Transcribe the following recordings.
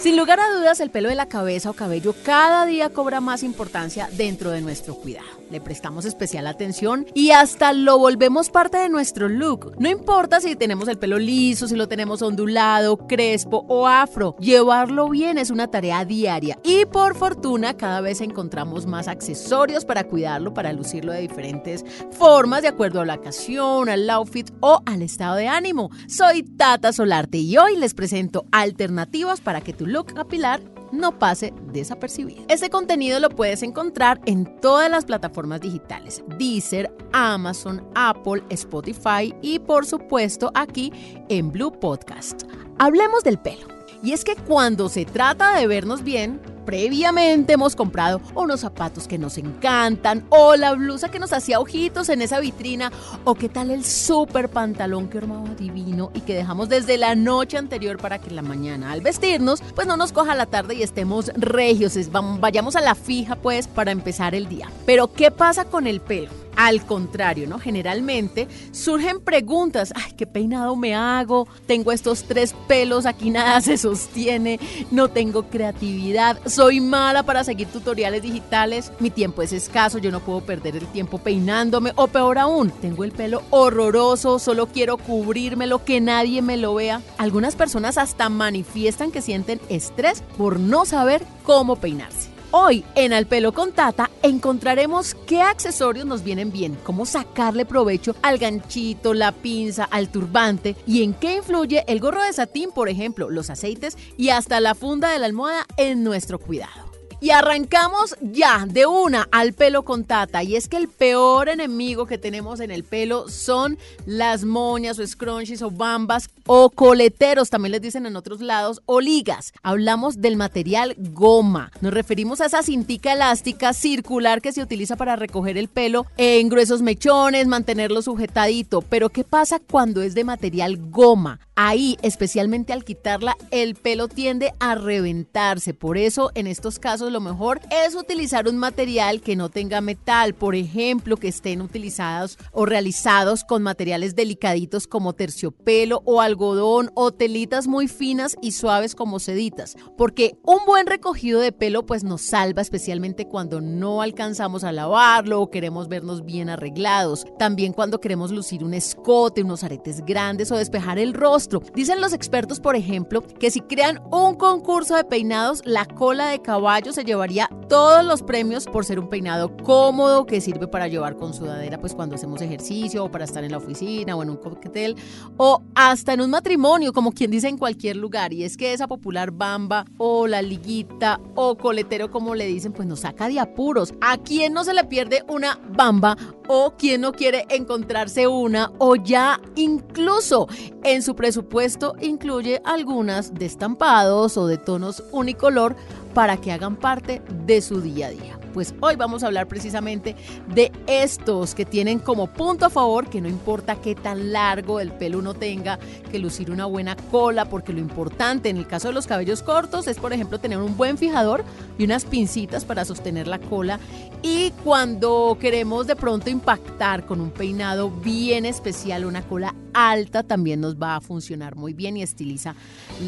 Sin lugar a dudas, el pelo de la cabeza o cabello cada día cobra más importancia dentro de nuestro cuidado. Le prestamos especial atención y hasta lo volvemos parte de nuestro look. No importa si tenemos el pelo liso, si lo tenemos ondulado, crespo o afro, llevarlo bien es una tarea diaria y por fortuna cada vez encontramos más accesorios para cuidarlo, para lucirlo de diferentes formas de acuerdo a la ocasión, al outfit o al estado de ánimo. Soy Tata Solarte y hoy les presento alternativas para que tu look capilar no pase desapercibido. Este contenido lo puedes encontrar en todas las plataformas digitales, Deezer, Amazon, Apple, Spotify y por supuesto aquí en Blue Podcast. Hablemos del pelo. Y es que cuando se trata de vernos bien, previamente hemos comprado unos zapatos que nos encantan o la blusa que nos hacía ojitos en esa vitrina o qué tal el super pantalón que armaba divino y que dejamos desde la noche anterior para que la mañana al vestirnos pues no nos coja la tarde y estemos regios, vayamos a la fija pues para empezar el día. Pero ¿qué pasa con el pelo? Al contrario, ¿no? Generalmente surgen preguntas, ay, ¿qué peinado me hago? Tengo estos tres pelos, aquí nada se sostiene, no tengo creatividad, soy mala para seguir tutoriales digitales, mi tiempo es escaso, yo no puedo perder el tiempo peinándome, o peor aún, tengo el pelo horroroso, solo quiero cubrirme que nadie me lo vea. Algunas personas hasta manifiestan que sienten estrés por no saber cómo peinarse. Hoy en Al Pelo con Tata encontraremos qué accesorios nos vienen bien, cómo sacarle provecho al ganchito, la pinza, al turbante y en qué influye el gorro de satín, por ejemplo, los aceites y hasta la funda de la almohada en nuestro cuidado. Y arrancamos ya de una al pelo con tata. Y es que el peor enemigo que tenemos en el pelo son las moñas o scrunchies o bambas o coleteros, también les dicen en otros lados, o ligas. Hablamos del material goma. Nos referimos a esa cintica elástica circular que se utiliza para recoger el pelo en gruesos mechones, mantenerlo sujetadito. Pero ¿qué pasa cuando es de material goma? Ahí, especialmente al quitarla, el pelo tiende a reventarse. Por eso, en estos casos, lo mejor es utilizar un material que no tenga metal, por ejemplo, que estén utilizados o realizados con materiales delicaditos como terciopelo o algodón o telitas muy finas y suaves como seditas, porque un buen recogido de pelo pues nos salva especialmente cuando no alcanzamos a lavarlo o queremos vernos bien arreglados, también cuando queremos lucir un escote, unos aretes grandes o despejar el rostro. Dicen los expertos, por ejemplo, que si crean un concurso de peinados, la cola de caballo se llevaría todos los premios por ser un peinado cómodo que sirve para llevar con sudadera pues cuando hacemos ejercicio o para estar en la oficina o en un coquetel o hasta en un matrimonio, como quien dice en cualquier lugar. Y es que esa popular bamba o la liguita o coletero como le dicen, pues nos saca de apuros. ¿A quién no se le pierde una bamba o quién no quiere encontrarse una o ya incluso en su presupuesto incluye algunas de estampados o de tonos unicolor para que hagan parte de su día a día. Pues hoy vamos a hablar precisamente de estos que tienen como punto a favor que no importa qué tan largo el pelo uno tenga, que lucir una buena cola, porque lo importante en el caso de los cabellos cortos es, por ejemplo, tener un buen fijador y unas pincitas para sostener la cola. Y cuando queremos de pronto impactar con un peinado bien especial, una cola alta, también nos va a funcionar muy bien y estiliza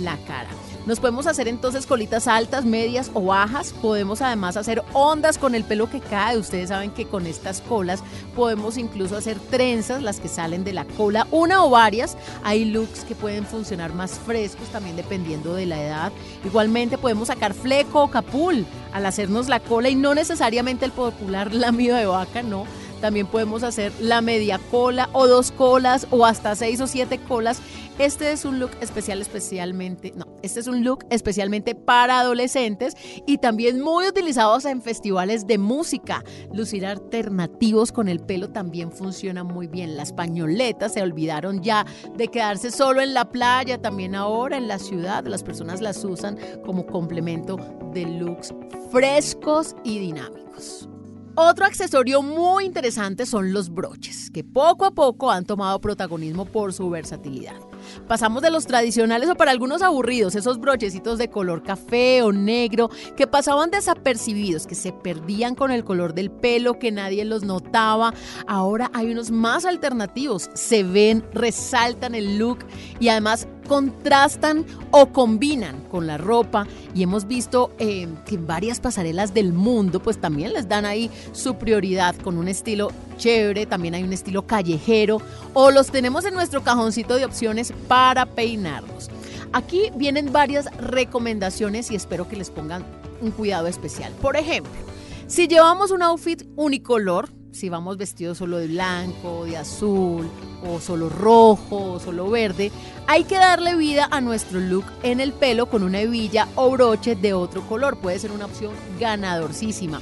la cara. Nos podemos hacer entonces colitas altas, medias o bajas. Podemos además hacer ondas con el pelo que cae. Ustedes saben que con estas colas podemos incluso hacer trenzas, las que salen de la cola, una o varias. Hay looks que pueden funcionar más frescos también dependiendo de la edad. Igualmente podemos sacar fleco o capul al hacernos la cola y no necesariamente el popular lamido de vaca, no también podemos hacer la media cola o dos colas o hasta seis o siete colas. Este es un look especial, especialmente, no, este es un look especialmente para adolescentes y también muy utilizados en festivales de música. Lucir alternativos con el pelo también funciona muy bien. Las pañoletas se olvidaron ya de quedarse solo en la playa, también ahora en la ciudad las personas las usan como complemento de looks frescos y dinámicos. Otro accesorio muy interesante son los broches, que poco a poco han tomado protagonismo por su versatilidad. Pasamos de los tradicionales o para algunos aburridos, esos brochecitos de color café o negro que pasaban desapercibidos, que se perdían con el color del pelo, que nadie los notaba. Ahora hay unos más alternativos, se ven, resaltan el look y además contrastan o combinan con la ropa y hemos visto eh, que en varias pasarelas del mundo pues también les dan ahí su prioridad con un estilo chévere, también hay un estilo callejero o los tenemos en nuestro cajoncito de opciones para peinarlos. Aquí vienen varias recomendaciones y espero que les pongan un cuidado especial. Por ejemplo, si llevamos un outfit unicolor, si vamos vestidos solo de blanco, de azul, o solo rojo, o solo verde, hay que darle vida a nuestro look en el pelo con una hebilla o broche de otro color. Puede ser una opción ganadorcísima.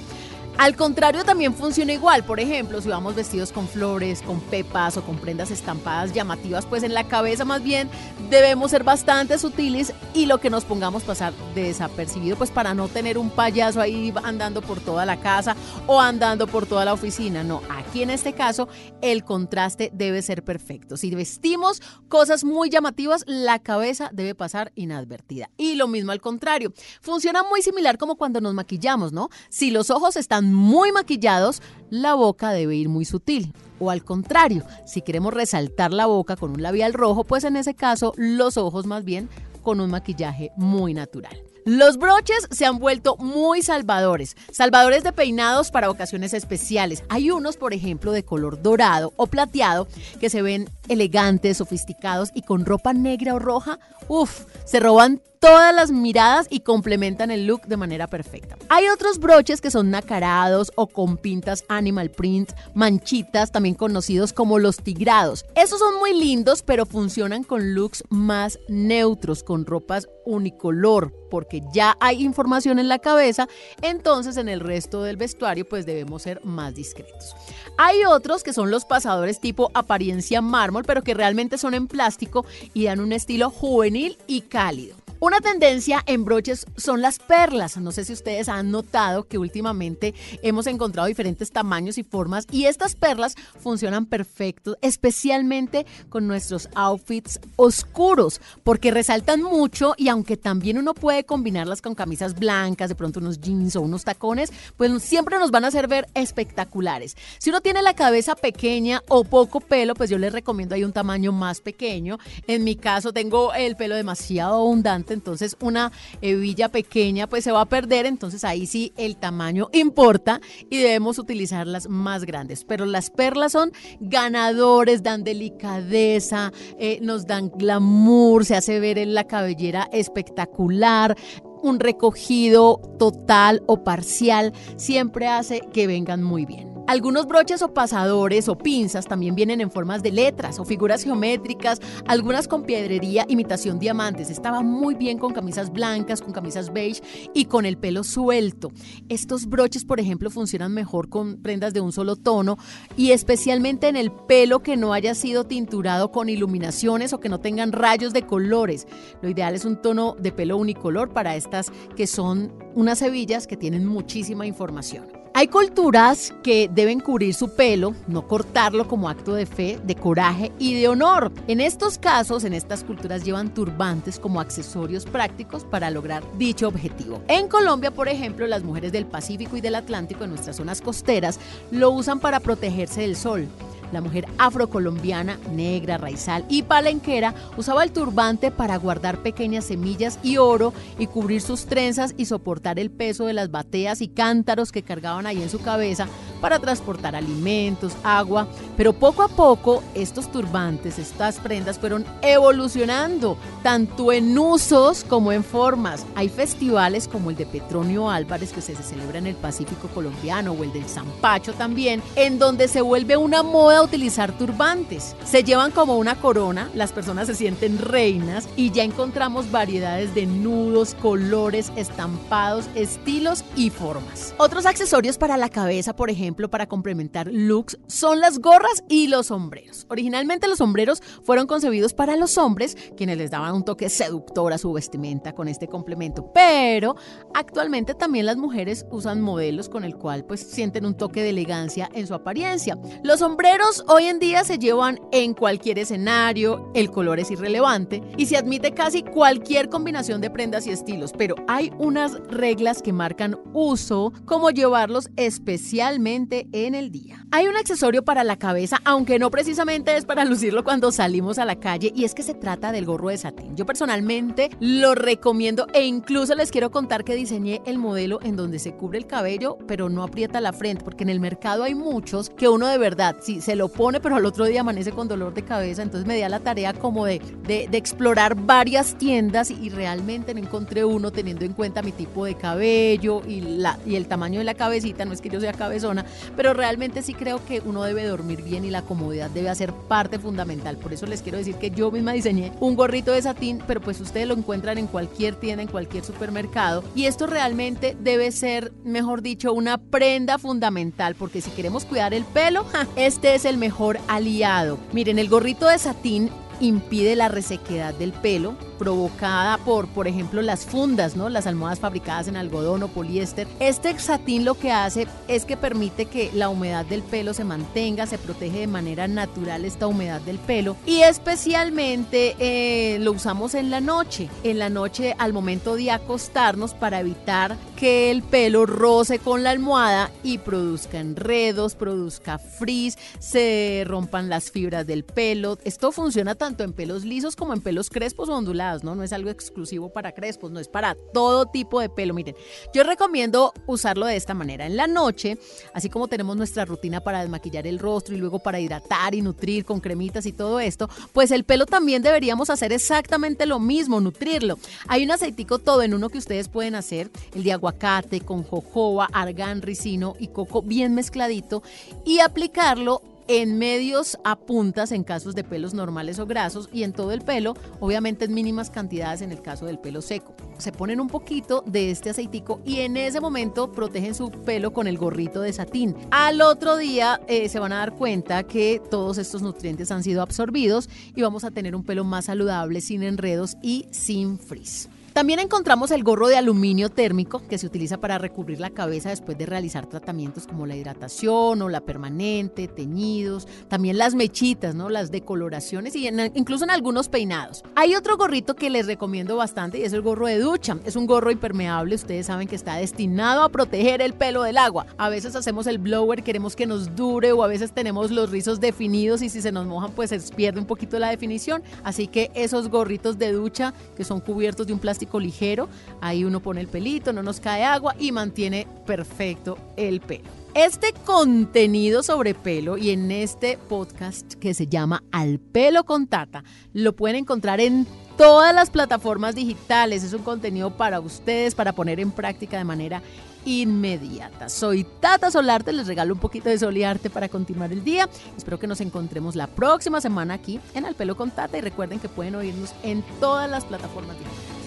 Al contrario, también funciona igual. Por ejemplo, si vamos vestidos con flores, con pepas o con prendas estampadas llamativas, pues en la cabeza más bien debemos ser bastante sutiles y lo que nos pongamos pasar desapercibido, pues para no tener un payaso ahí andando por toda la casa o andando por toda la oficina. No, aquí en este caso el contraste debe ser perfecto. Si vestimos cosas muy llamativas, la cabeza debe pasar inadvertida. Y lo mismo al contrario. Funciona muy similar como cuando nos maquillamos, ¿no? Si los ojos están muy maquillados, la boca debe ir muy sutil. O al contrario, si queremos resaltar la boca con un labial rojo, pues en ese caso los ojos más bien con un maquillaje muy natural. Los broches se han vuelto muy salvadores, salvadores de peinados para ocasiones especiales. Hay unos, por ejemplo, de color dorado o plateado que se ven elegantes, sofisticados y con ropa negra o roja. Uf, se roban todas las miradas y complementan el look de manera perfecta. Hay otros broches que son nacarados o con pintas animal print, manchitas, también conocidos como los tigrados. Esos son muy lindos, pero funcionan con looks más neutros, con ropas unicolor, porque ya hay información en la cabeza, entonces en el resto del vestuario pues debemos ser más discretos. Hay otros que son los pasadores tipo apariencia mármol, pero que realmente son en plástico y dan un estilo juvenil y cálido. Una tendencia en broches son las perlas. No sé si ustedes han notado que últimamente hemos encontrado diferentes tamaños y formas y estas perlas funcionan perfecto, especialmente con nuestros outfits oscuros, porque resaltan mucho y aunque también uno puede combinarlas con camisas blancas, de pronto unos jeans o unos tacones, pues siempre nos van a hacer ver espectaculares. Si uno tiene la cabeza pequeña o poco pelo, pues yo les recomiendo ahí un tamaño más pequeño. En mi caso tengo el pelo demasiado abundante entonces una hebilla pequeña pues se va a perder, entonces ahí sí el tamaño importa y debemos utilizarlas más grandes. Pero las perlas son ganadores, dan delicadeza, eh, nos dan glamour, se hace ver en la cabellera espectacular, un recogido total o parcial siempre hace que vengan muy bien. Algunos broches o pasadores o pinzas también vienen en formas de letras o figuras geométricas, algunas con piedrería, imitación diamantes. Estaba muy bien con camisas blancas, con camisas beige y con el pelo suelto. Estos broches, por ejemplo, funcionan mejor con prendas de un solo tono y especialmente en el pelo que no haya sido tinturado con iluminaciones o que no tengan rayos de colores. Lo ideal es un tono de pelo unicolor para estas que son unas hebillas que tienen muchísima información. Hay culturas que deben cubrir su pelo, no cortarlo como acto de fe, de coraje y de honor. En estos casos, en estas culturas llevan turbantes como accesorios prácticos para lograr dicho objetivo. En Colombia, por ejemplo, las mujeres del Pacífico y del Atlántico en nuestras zonas costeras lo usan para protegerse del sol. La mujer afrocolombiana, negra, raizal y palenquera usaba el turbante para guardar pequeñas semillas y oro y cubrir sus trenzas y soportar el peso de las bateas y cántaros que cargaban ahí en su cabeza para transportar alimentos, agua. Pero poco a poco estos turbantes, estas prendas fueron evolucionando, tanto en usos como en formas. Hay festivales como el de Petronio Álvarez que se celebra en el Pacífico colombiano o el del Zampacho también, en donde se vuelve una moda utilizar turbantes. Se llevan como una corona, las personas se sienten reinas y ya encontramos variedades de nudos, colores, estampados, estilos y formas. Otros accesorios para la cabeza, por ejemplo, para complementar looks son las gorras y los sombreros. Originalmente los sombreros fueron concebidos para los hombres, quienes les daban un toque seductor a su vestimenta con este complemento, pero actualmente también las mujeres usan modelos con el cual pues sienten un toque de elegancia en su apariencia. Los sombreros hoy en día se llevan en cualquier escenario, el color es irrelevante y se admite casi cualquier combinación de prendas y estilos, pero hay unas reglas que marcan uso, como llevarlos especialmente en el día. Hay un accesorio para la cabeza, aunque no precisamente es para lucirlo cuando salimos a la calle, y es que se trata del gorro de satín. Yo personalmente lo recomiendo e incluso les quiero contar que diseñé el modelo en donde se cubre el cabello, pero no aprieta la frente, porque en el mercado hay muchos que uno de verdad, sí, se lo pone, pero al otro día amanece con dolor de cabeza, entonces me da la tarea como de, de, de explorar varias tiendas y realmente no encontré uno teniendo en cuenta mi tipo de cabello y, la, y el tamaño de la cabecita, no es que yo sea cabezona, pero realmente sí creo que uno debe dormir bien y la comodidad debe ser parte fundamental. Por eso les quiero decir que yo misma diseñé un gorrito de satín, pero pues ustedes lo encuentran en cualquier tienda, en cualquier supermercado. Y esto realmente debe ser, mejor dicho, una prenda fundamental, porque si queremos cuidar el pelo, este es el mejor aliado. Miren, el gorrito de satín impide la resequedad del pelo provocada por, por ejemplo, las fundas, ¿no? Las almohadas fabricadas en algodón o poliéster. Este satín lo que hace es que permite que la humedad del pelo se mantenga, se protege de manera natural esta humedad del pelo y especialmente eh, lo usamos en la noche, en la noche al momento de acostarnos para evitar que el pelo roce con la almohada y produzca enredos, produzca frizz, se rompan las fibras del pelo. Esto funciona tanto en pelos lisos como en pelos crespos o ondulados ¿no? No es algo exclusivo para crespos, no es para todo tipo de pelo. Miren, yo recomiendo usarlo de esta manera. En la noche, así como tenemos nuestra rutina para desmaquillar el rostro y luego para hidratar y nutrir con cremitas y todo esto, pues el pelo también deberíamos hacer exactamente lo mismo, nutrirlo. Hay un aceitico todo en uno que ustedes pueden hacer, el de aguacate con jojoba, argán, ricino y coco bien mezcladito y aplicarlo en medios a puntas en casos de pelos normales o grasos y en todo el pelo, obviamente en mínimas cantidades en el caso del pelo seco. Se ponen un poquito de este aceitico y en ese momento protegen su pelo con el gorrito de satín. Al otro día eh, se van a dar cuenta que todos estos nutrientes han sido absorbidos y vamos a tener un pelo más saludable, sin enredos y sin frizz. También encontramos el gorro de aluminio térmico que se utiliza para recubrir la cabeza después de realizar tratamientos como la hidratación o la permanente, teñidos, también las mechitas, ¿no? las decoloraciones y incluso en algunos peinados. Hay otro gorrito que les recomiendo bastante y es el gorro de ducha. Es un gorro impermeable, ustedes saben que está destinado a proteger el pelo del agua. A veces hacemos el blower, queremos que nos dure o a veces tenemos los rizos definidos y si se nos mojan pues se pierde un poquito la definición. Así que esos gorritos de ducha que son cubiertos de un plástico ligero, ahí uno pone el pelito, no nos cae agua y mantiene perfecto el pelo. Este contenido sobre pelo y en este podcast que se llama Al pelo con Tata lo pueden encontrar en todas las plataformas digitales. Es un contenido para ustedes, para poner en práctica de manera inmediata. Soy Tata Solarte, les regalo un poquito de soliarte para continuar el día. Espero que nos encontremos la próxima semana aquí en Al pelo con Tata y recuerden que pueden oírnos en todas las plataformas digitales.